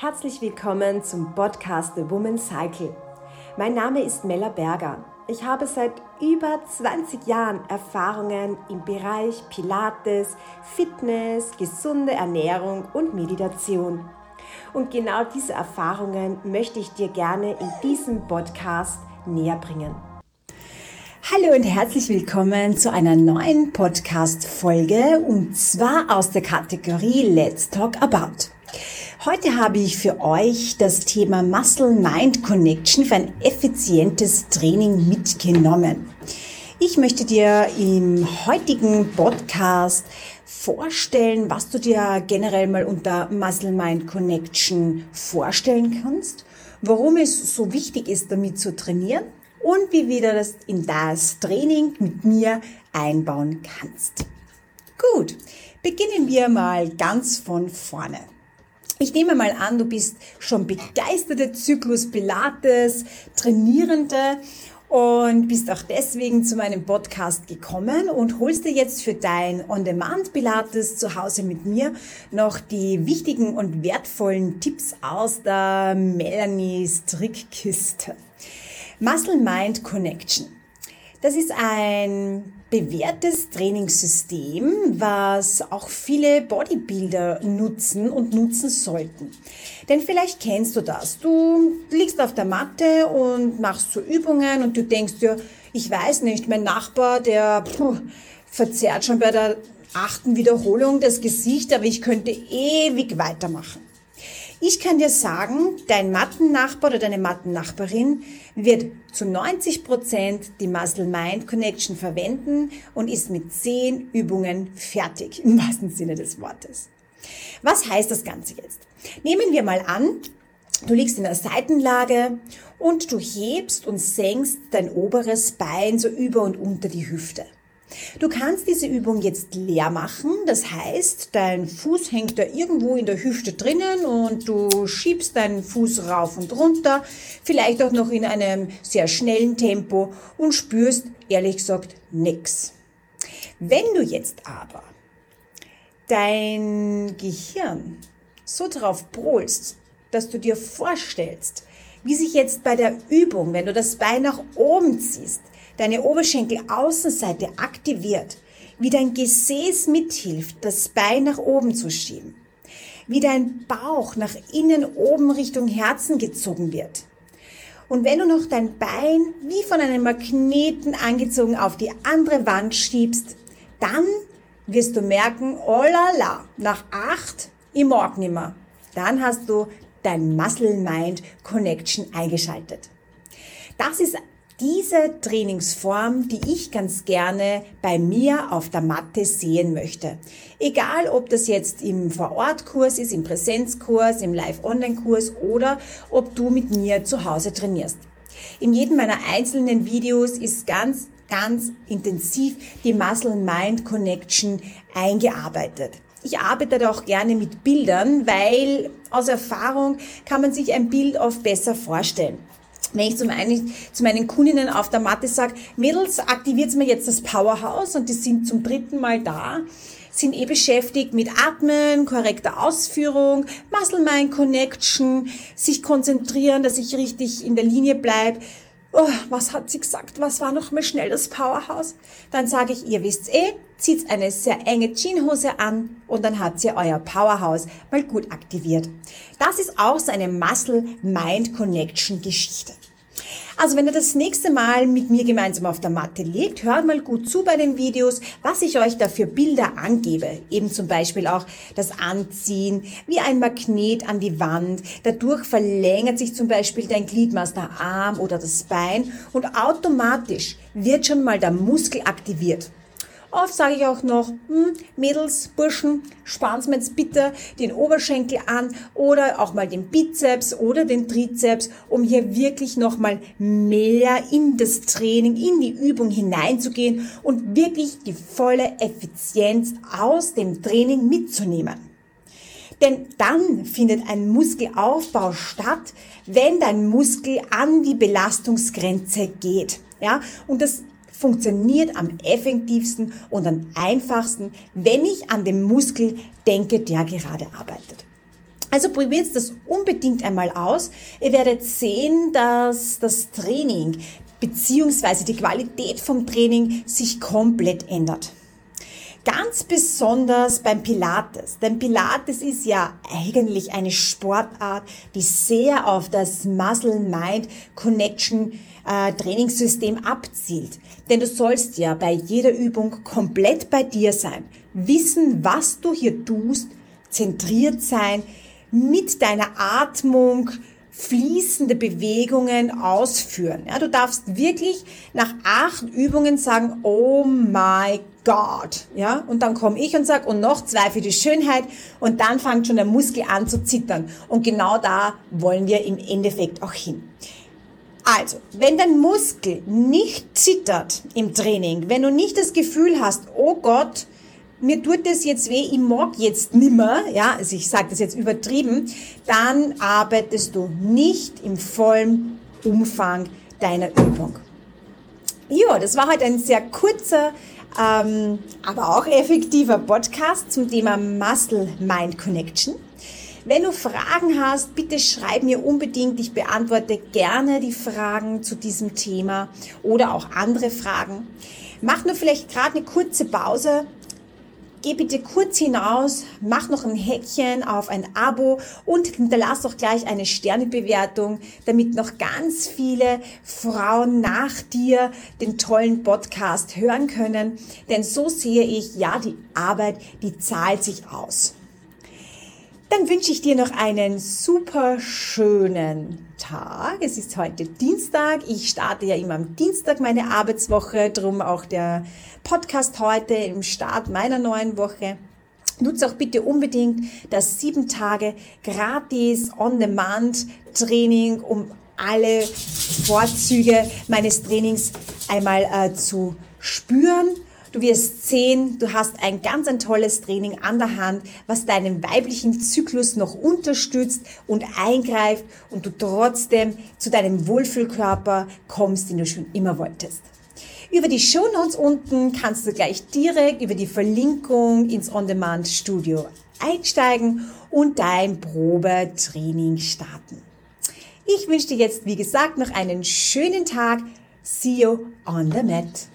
Herzlich willkommen zum Podcast The Woman Cycle. Mein Name ist Mella Berger. Ich habe seit über 20 Jahren Erfahrungen im Bereich Pilates, Fitness, gesunde Ernährung und Meditation. Und genau diese Erfahrungen möchte ich dir gerne in diesem Podcast näher bringen. Hallo und herzlich willkommen zu einer neuen Podcast-Folge und zwar aus der Kategorie Let's Talk About. Heute habe ich für euch das Thema Muscle-Mind Connection für ein effizientes Training mitgenommen. Ich möchte dir im heutigen Podcast vorstellen, was du dir generell mal unter Muscle-Mind Connection vorstellen kannst, warum es so wichtig ist, damit zu trainieren und wie du das in das Training mit mir einbauen kannst. Gut, beginnen wir mal ganz von vorne. Ich nehme mal an, du bist schon begeisterte Zyklus Pilates Trainierende und bist auch deswegen zu meinem Podcast gekommen und holst dir jetzt für dein On-Demand Pilates zu Hause mit mir noch die wichtigen und wertvollen Tipps aus der Melanies Trickkiste. Muscle Mind Connection. Das ist ein bewährtes Trainingssystem, was auch viele Bodybuilder nutzen und nutzen sollten. Denn vielleicht kennst du das. Du liegst auf der Matte und machst so Übungen und du denkst dir, ich weiß nicht, mein Nachbar, der puh, verzerrt schon bei der achten Wiederholung das Gesicht, aber ich könnte ewig weitermachen. Ich kann dir sagen, dein Mattennachbar oder deine Mattennachbarin wird zu 90 Prozent die Muscle-Mind Connection verwenden und ist mit 10 Übungen fertig, im wahrsten Sinne des Wortes. Was heißt das Ganze jetzt? Nehmen wir mal an, du liegst in der Seitenlage und du hebst und senkst dein oberes Bein so über und unter die Hüfte. Du kannst diese Übung jetzt leer machen. Das heißt, dein Fuß hängt da irgendwo in der Hüfte drinnen und du schiebst deinen Fuß rauf und runter, vielleicht auch noch in einem sehr schnellen Tempo und spürst ehrlich gesagt nix. Wenn du jetzt aber dein Gehirn so drauf polst, dass du dir vorstellst, wie sich jetzt bei der Übung, wenn du das Bein nach oben ziehst, deine Oberschenkelaußenseite aktiviert, wie dein Gesäß mithilft, das Bein nach oben zu schieben, wie dein Bauch nach innen oben Richtung Herzen gezogen wird. Und wenn du noch dein Bein wie von einem Magneten angezogen auf die andere Wand schiebst, dann wirst du merken, oh la la, nach acht, ich mag nimmer. Dann hast du dein Muscle-Mind Connection eingeschaltet. Das ist diese Trainingsform, die ich ganz gerne bei mir auf der Matte sehen möchte. Egal, ob das jetzt im Vorortkurs ist, im Präsenzkurs, im Live-Online-Kurs oder ob du mit mir zu Hause trainierst. In jedem meiner einzelnen Videos ist ganz, ganz intensiv die Muscle-Mind Connection eingearbeitet. Ich arbeite da auch gerne mit Bildern, weil aus Erfahrung kann man sich ein Bild oft besser vorstellen wenn ich zum einen, zu meinen Kundinnen auf der Matte sage, Mädels, aktiviert mir jetzt das Powerhouse und die sind zum dritten Mal da, sind eh beschäftigt mit Atmen, korrekter Ausführung, Muscle Mind Connection, sich konzentrieren, dass ich richtig in der Linie bleibe. Oh, was hat sie gesagt? Was war noch mal schnell das Powerhouse? Dann sage ich, ihr wisst's eh, zieht eine sehr enge Jeanshose an und dann habt ihr euer Powerhouse mal gut aktiviert. Das ist auch so eine Muscle-Mind-Connection-Geschichte. Also wenn ihr das nächste Mal mit mir gemeinsam auf der Matte liegt, hört mal gut zu bei den Videos, was ich euch da für Bilder angebe. Eben zum Beispiel auch das Anziehen, wie ein Magnet an die Wand. Dadurch verlängert sich zum Beispiel dein Gliedmaß, der Arm oder das Bein und automatisch wird schon mal der Muskel aktiviert. Oft sage ich auch noch, hm, Mädels, Burschen, sparen Sie mir jetzt bitte den Oberschenkel an oder auch mal den Bizeps oder den Trizeps, um hier wirklich nochmal mehr in das Training, in die Übung hineinzugehen und wirklich die volle Effizienz aus dem Training mitzunehmen. Denn dann findet ein Muskelaufbau statt, wenn dein Muskel an die Belastungsgrenze geht. Ja, und das funktioniert am effektivsten und am einfachsten, wenn ich an den Muskel denke, der gerade arbeitet. Also probiert das unbedingt einmal aus. Ihr werdet sehen, dass das Training beziehungsweise die Qualität vom Training sich komplett ändert. Ganz besonders beim Pilates. Denn Pilates ist ja eigentlich eine Sportart, die sehr auf das Muscle-Mind-Connection äh, abzielt. Denn du sollst ja bei jeder Übung komplett bei dir sein, wissen, was du hier tust, zentriert sein, mit deiner Atmung fließende Bewegungen ausführen. Ja, du darfst wirklich nach acht Übungen sagen, oh my God. Ja, und dann komme ich und sag und noch zwei für die Schönheit und dann fängt schon der Muskel an zu zittern. Und genau da wollen wir im Endeffekt auch hin. Also, wenn dein Muskel nicht zittert im Training, wenn du nicht das Gefühl hast, oh Gott, mir tut das jetzt weh, ich mag jetzt nimmer, ja, also ich sage das jetzt übertrieben, dann arbeitest du nicht im vollen Umfang deiner Übung. Ja, das war halt ein sehr kurzer, ähm, aber auch effektiver Podcast zum Thema Muscle Mind Connection. Wenn du Fragen hast, bitte schreib mir unbedingt. Ich beantworte gerne die Fragen zu diesem Thema oder auch andere Fragen. Mach nur vielleicht gerade eine kurze Pause Geh bitte kurz hinaus, mach noch ein Häkchen auf ein Abo und hinterlass doch gleich eine Sternebewertung, damit noch ganz viele Frauen nach dir den tollen Podcast hören können. Denn so sehe ich, ja, die Arbeit, die zahlt sich aus. Dann wünsche ich dir noch einen super schönen Tag. Es ist heute Dienstag. Ich starte ja immer am Dienstag meine Arbeitswoche, drum auch der Podcast heute im Start meiner neuen Woche. Nutze auch bitte unbedingt das sieben Tage gratis On-Demand-Training, um alle Vorzüge meines Trainings einmal äh, zu spüren Du wirst sehen, du hast ein ganz ein tolles Training an der Hand, was deinen weiblichen Zyklus noch unterstützt und eingreift und du trotzdem zu deinem Wohlfühlkörper kommst, den du schon immer wolltest. Über die Shownotes unten kannst du gleich direkt über die Verlinkung ins On-Demand-Studio einsteigen und dein Probetraining starten. Ich wünsche dir jetzt, wie gesagt, noch einen schönen Tag. See you on the mat.